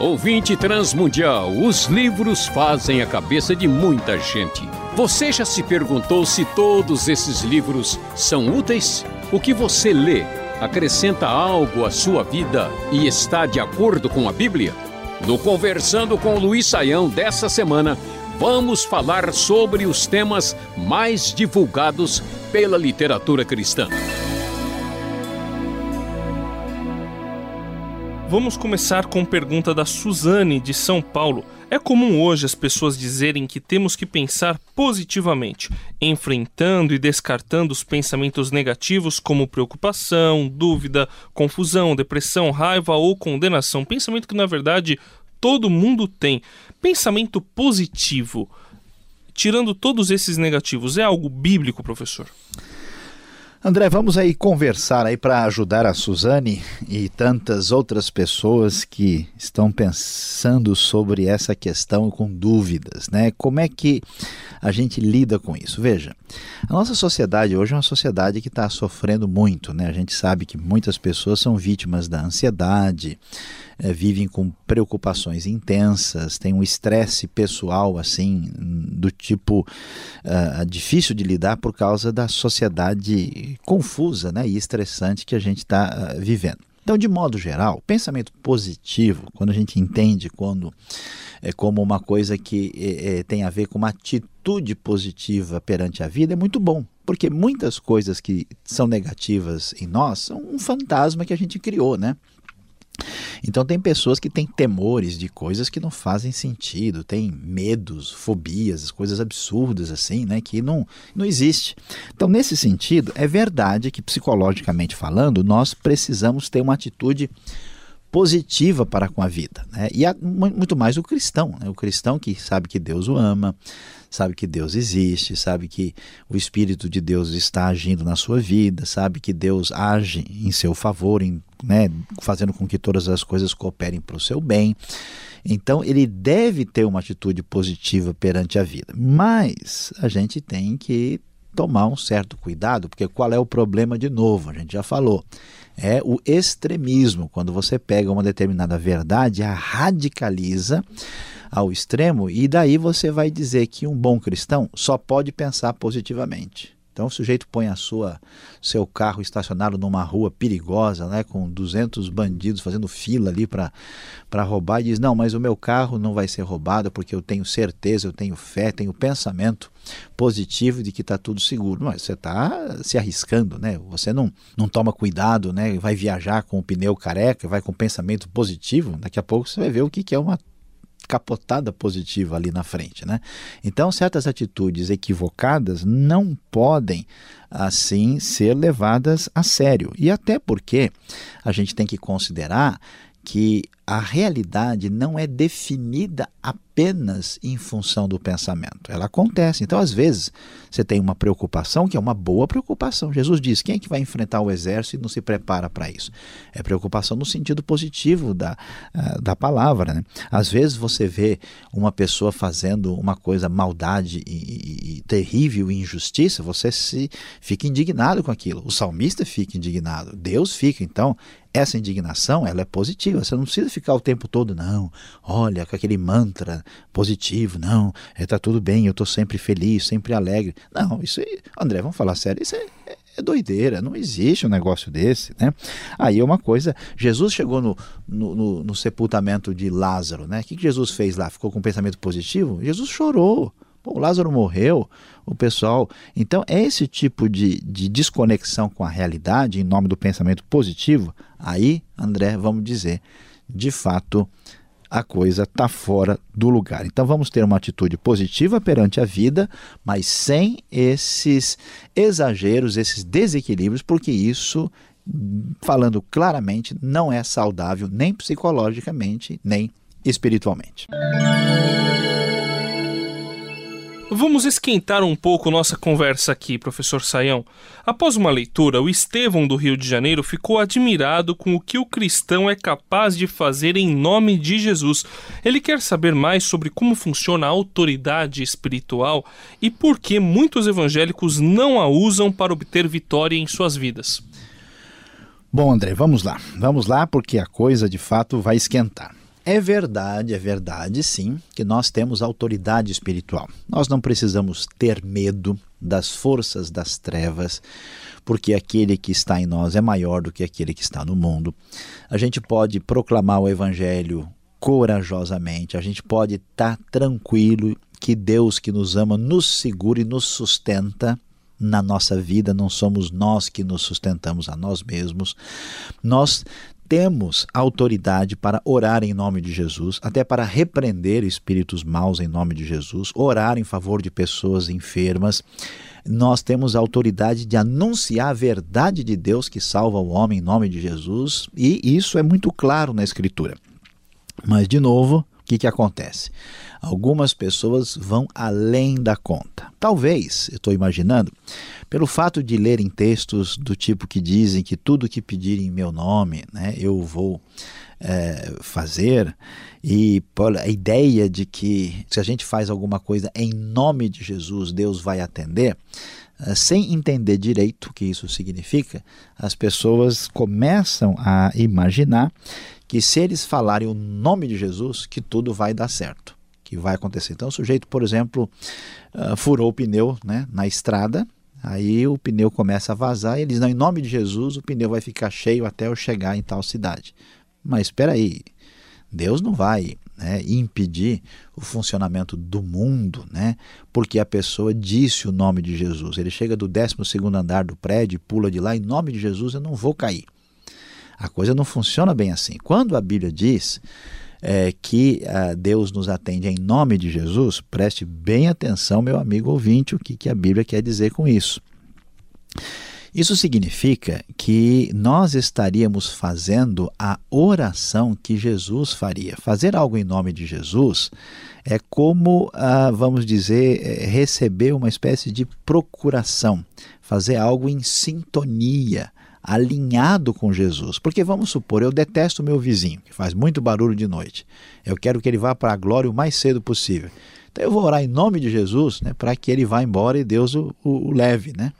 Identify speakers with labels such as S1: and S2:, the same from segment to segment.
S1: Ouvinte Transmundial, os livros fazem a cabeça de muita gente. Você já se perguntou se todos esses livros são úteis? O que você lê acrescenta algo à sua vida e está de acordo com a Bíblia? No Conversando com Luiz Saião dessa semana, vamos falar sobre os temas mais divulgados pela literatura cristã.
S2: Vamos começar com pergunta da Suzane, de São Paulo. É comum hoje as pessoas dizerem que temos que pensar positivamente, enfrentando e descartando os pensamentos negativos como preocupação, dúvida, confusão, depressão, raiva ou condenação. Pensamento que na verdade todo mundo tem. Pensamento positivo, tirando todos esses negativos, é algo bíblico, professor?
S3: André, vamos aí conversar aí para ajudar a Suzane e tantas outras pessoas que estão pensando sobre essa questão com dúvidas, né? Como é que a gente lida com isso? Veja, a nossa sociedade hoje é uma sociedade que está sofrendo muito, né? A gente sabe que muitas pessoas são vítimas da ansiedade, é, vivem com preocupações intensas, têm um estresse pessoal assim do tipo uh, difícil de lidar por causa da sociedade confusa né, e estressante que a gente está uh, vivendo. Então, de modo geral, pensamento positivo, quando a gente entende quando é como uma coisa que é, tem a ver com uma atitude positiva perante a vida, é muito bom. Porque muitas coisas que são negativas em nós são um fantasma que a gente criou, né? Então tem pessoas que têm temores de coisas que não fazem sentido, têm medos, fobias, coisas absurdas assim, né, que não não existe. Então nesse sentido, é verdade que psicologicamente falando, nós precisamos ter uma atitude positiva para com a vida. Né? E há muito mais o cristão, né? o cristão que sabe que Deus o ama, sabe que Deus existe, sabe que o Espírito de Deus está agindo na sua vida, sabe que Deus age em seu favor, em, né, fazendo com que todas as coisas cooperem para o seu bem. Então ele deve ter uma atitude positiva perante a vida. Mas a gente tem que tomar um certo cuidado, porque qual é o problema de novo? A gente já falou é o extremismo, quando você pega uma determinada verdade, a radicaliza ao extremo e daí você vai dizer que um bom cristão só pode pensar positivamente. Então o sujeito põe a sua seu carro estacionado numa rua perigosa, né, com 200 bandidos fazendo fila ali para roubar e diz: "Não, mas o meu carro não vai ser roubado porque eu tenho certeza, eu tenho fé, tenho pensamento positivo de que está tudo seguro". Mas você está se arriscando, né? Você não não toma cuidado, né? Vai viajar com o pneu careca, vai com pensamento positivo, daqui a pouco você vai ver o que que é uma capotada positiva ali na frente, né? Então, certas atitudes equivocadas não podem assim ser levadas a sério. E até porque a gente tem que considerar que a realidade não é definida apenas em função do pensamento. Ela acontece. Então, às vezes, você tem uma preocupação que é uma boa preocupação. Jesus diz: quem é que vai enfrentar o exército e não se prepara para isso? É preocupação no sentido positivo da, uh, da palavra. Né? Às vezes, você vê uma pessoa fazendo uma coisa, maldade e, e, e terrível e injustiça, você se fica indignado com aquilo. O salmista fica indignado. Deus fica. Então, essa indignação ela é positiva. Você não precisa ficar o tempo todo, não, olha, com aquele mantra positivo, não, está é, tudo bem, eu estou sempre feliz, sempre alegre. Não, isso aí, André, vamos falar sério, isso é, é, doideira, não existe um negócio desse, né? Aí é uma coisa, Jesus chegou no, no, no, no sepultamento de Lázaro, né? O que, que Jesus fez lá? Ficou com um pensamento positivo? Jesus chorou. Pô, Lázaro morreu, o pessoal. Então, é esse tipo de, de desconexão com a realidade, em nome do pensamento positivo, aí, André, vamos dizer, de fato a coisa está fora do lugar. Então vamos ter uma atitude positiva perante a vida, mas sem esses exageros, esses desequilíbrios, porque isso, falando claramente, não é saudável nem psicologicamente, nem espiritualmente.
S2: Vamos esquentar um pouco nossa conversa aqui, professor Saião. Após uma leitura, o Estevão do Rio de Janeiro ficou admirado com o que o cristão é capaz de fazer em nome de Jesus. Ele quer saber mais sobre como funciona a autoridade espiritual e por que muitos evangélicos não a usam para obter vitória em suas vidas.
S3: Bom, André, vamos lá. Vamos lá porque a coisa de fato vai esquentar. É verdade, é verdade, sim, que nós temos autoridade espiritual. Nós não precisamos ter medo das forças das trevas, porque aquele que está em nós é maior do que aquele que está no mundo. A gente pode proclamar o evangelho corajosamente, a gente pode estar tranquilo que Deus que nos ama nos segura e nos sustenta na nossa vida, não somos nós que nos sustentamos a nós mesmos. Nós temos autoridade para orar em nome de Jesus, até para repreender espíritos maus em nome de Jesus, orar em favor de pessoas enfermas. Nós temos a autoridade de anunciar a verdade de Deus que salva o homem em nome de Jesus, e isso é muito claro na Escritura. Mas, de novo, o que, que acontece? Algumas pessoas vão além da conta. Talvez, eu estou imaginando, pelo fato de lerem textos do tipo que dizem que tudo que pedirem em meu nome, né, eu vou é, fazer, e a ideia de que se a gente faz alguma coisa em nome de Jesus, Deus vai atender, sem entender direito o que isso significa, as pessoas começam a imaginar que se eles falarem o nome de Jesus, que tudo vai dar certo que vai acontecer. Então, o sujeito, por exemplo, uh, furou o pneu né, na estrada, aí o pneu começa a vazar e eles não, em nome de Jesus, o pneu vai ficar cheio até eu chegar em tal cidade. Mas espera aí, Deus não vai né, impedir o funcionamento do mundo, né, porque a pessoa disse o nome de Jesus. Ele chega do 12 andar do prédio, pula de lá, em nome de Jesus eu não vou cair. A coisa não funciona bem assim. Quando a Bíblia diz é, que uh, Deus nos atende em nome de Jesus, preste bem atenção, meu amigo ouvinte, o que, que a Bíblia quer dizer com isso. Isso significa que nós estaríamos fazendo a oração que Jesus faria. Fazer algo em nome de Jesus é como, ah, vamos dizer, é, receber uma espécie de procuração, fazer algo em sintonia alinhado com Jesus. Porque vamos supor, eu detesto meu vizinho, que faz muito barulho de noite. Eu quero que ele vá para a glória o mais cedo possível. Então eu vou orar em nome de Jesus né, para que ele vá embora e Deus o, o, o leve, né?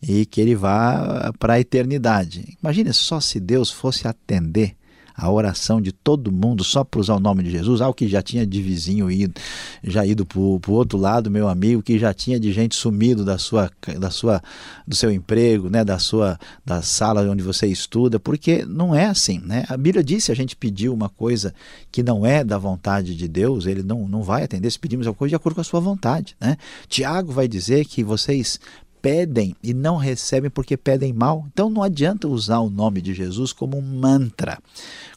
S3: E que ele vá para a eternidade. Imagine só se Deus fosse atender a oração de todo mundo só para usar o nome de Jesus, algo que já tinha de vizinho ido, já ido para o outro lado, meu amigo, que já tinha de gente sumido da sua, da sua, do seu emprego, né, da sua da sala onde você estuda, porque não é assim, né? A Bíblia diz se a gente pediu uma coisa que não é da vontade de Deus, ele não, não vai atender se pedimos alguma coisa de acordo com a sua vontade, né? Tiago vai dizer que vocês pedem e não recebem porque pedem mal. Então não adianta usar o nome de Jesus como um mantra,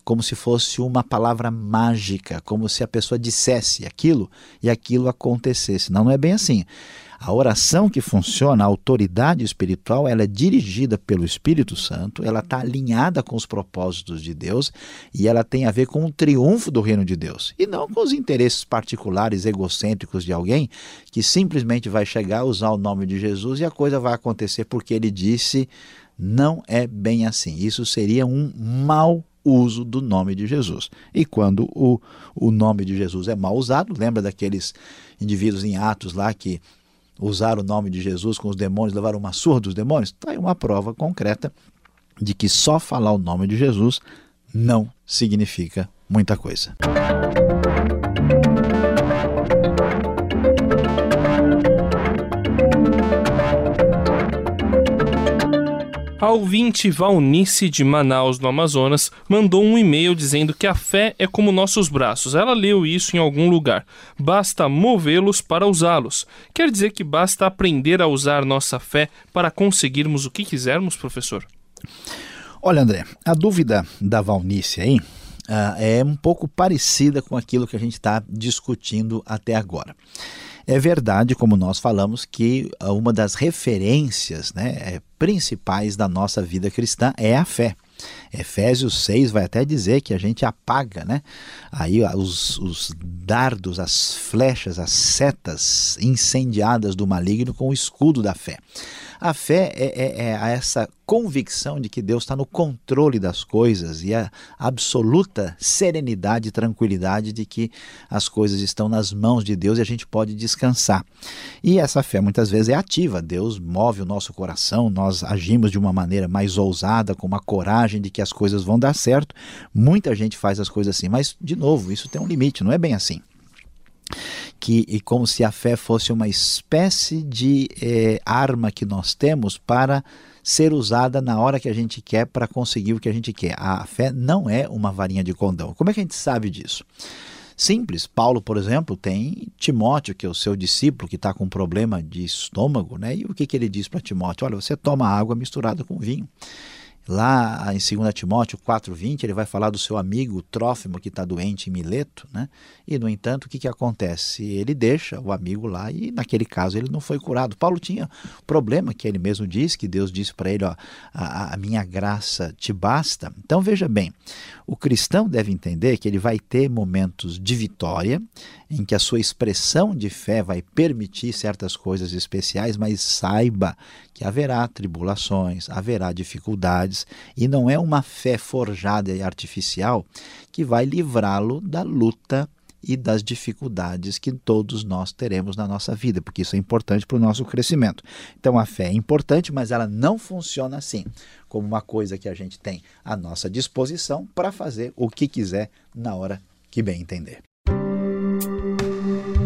S3: como se fosse uma palavra mágica, como se a pessoa dissesse aquilo e aquilo acontecesse. Não, não é bem assim. A oração que funciona, a autoridade espiritual, ela é dirigida pelo Espírito Santo, ela está alinhada com os propósitos de Deus e ela tem a ver com o triunfo do reino de Deus e não com os interesses particulares, egocêntricos de alguém que simplesmente vai chegar, usar o nome de Jesus e a coisa vai acontecer porque ele disse. Não é bem assim. Isso seria um mau uso do nome de Jesus. E quando o, o nome de Jesus é mal usado, lembra daqueles indivíduos em Atos lá que usaram o nome de Jesus com os demônios, levaram uma surra dos demônios? Está aí uma prova concreta de que só falar o nome de Jesus não significa muita coisa.
S2: A ouvinte Valnice de Manaus, no Amazonas, mandou um e-mail dizendo que a fé é como nossos braços. Ela leu isso em algum lugar. Basta movê-los para usá-los. Quer dizer que basta aprender a usar nossa fé para conseguirmos o que quisermos, professor?
S3: Olha, André, a dúvida da Valnice aí uh, é um pouco parecida com aquilo que a gente está discutindo até agora. É verdade, como nós falamos, que uma das referências né, é, principais da nossa vida cristã é a fé. Efésios 6 vai até dizer que a gente apaga né, aí os, os dardos, as flechas, as setas incendiadas do maligno com o escudo da fé. A fé é, é, é essa convicção de que Deus está no controle das coisas e a absoluta serenidade e tranquilidade de que as coisas estão nas mãos de Deus e a gente pode descansar. E essa fé muitas vezes é ativa, Deus move o nosso coração, nós agimos de uma maneira mais ousada, com uma coragem de que as coisas vão dar certo. Muita gente faz as coisas assim, mas, de novo, isso tem um limite, não é bem assim que e como se a fé fosse uma espécie de eh, arma que nós temos para ser usada na hora que a gente quer para conseguir o que a gente quer. A fé não é uma varinha de condão. Como é que a gente sabe disso? Simples. Paulo, por exemplo, tem Timóteo, que é o seu discípulo, que está com um problema de estômago, né? E o que, que ele diz para Timóteo? Olha, você toma água misturada com vinho. Lá em 2 Timóteo 4,20, ele vai falar do seu amigo Trófimo que está doente em Mileto, né? E, no entanto, o que, que acontece? Ele deixa o amigo lá e, naquele caso, ele não foi curado. Paulo tinha problema que ele mesmo disse, que Deus disse para ele: ó, a, a minha graça te basta. Então, veja bem, o cristão deve entender que ele vai ter momentos de vitória, em que a sua expressão de fé vai permitir certas coisas especiais, mas saiba que haverá tribulações, haverá dificuldades, e não é uma fé forjada e artificial que vai livrá-lo da luta e das dificuldades que todos nós teremos na nossa vida, porque isso é importante para o nosso crescimento. Então a fé é importante, mas ela não funciona assim, como uma coisa que a gente tem à nossa disposição para fazer o que quiser na hora que bem entender.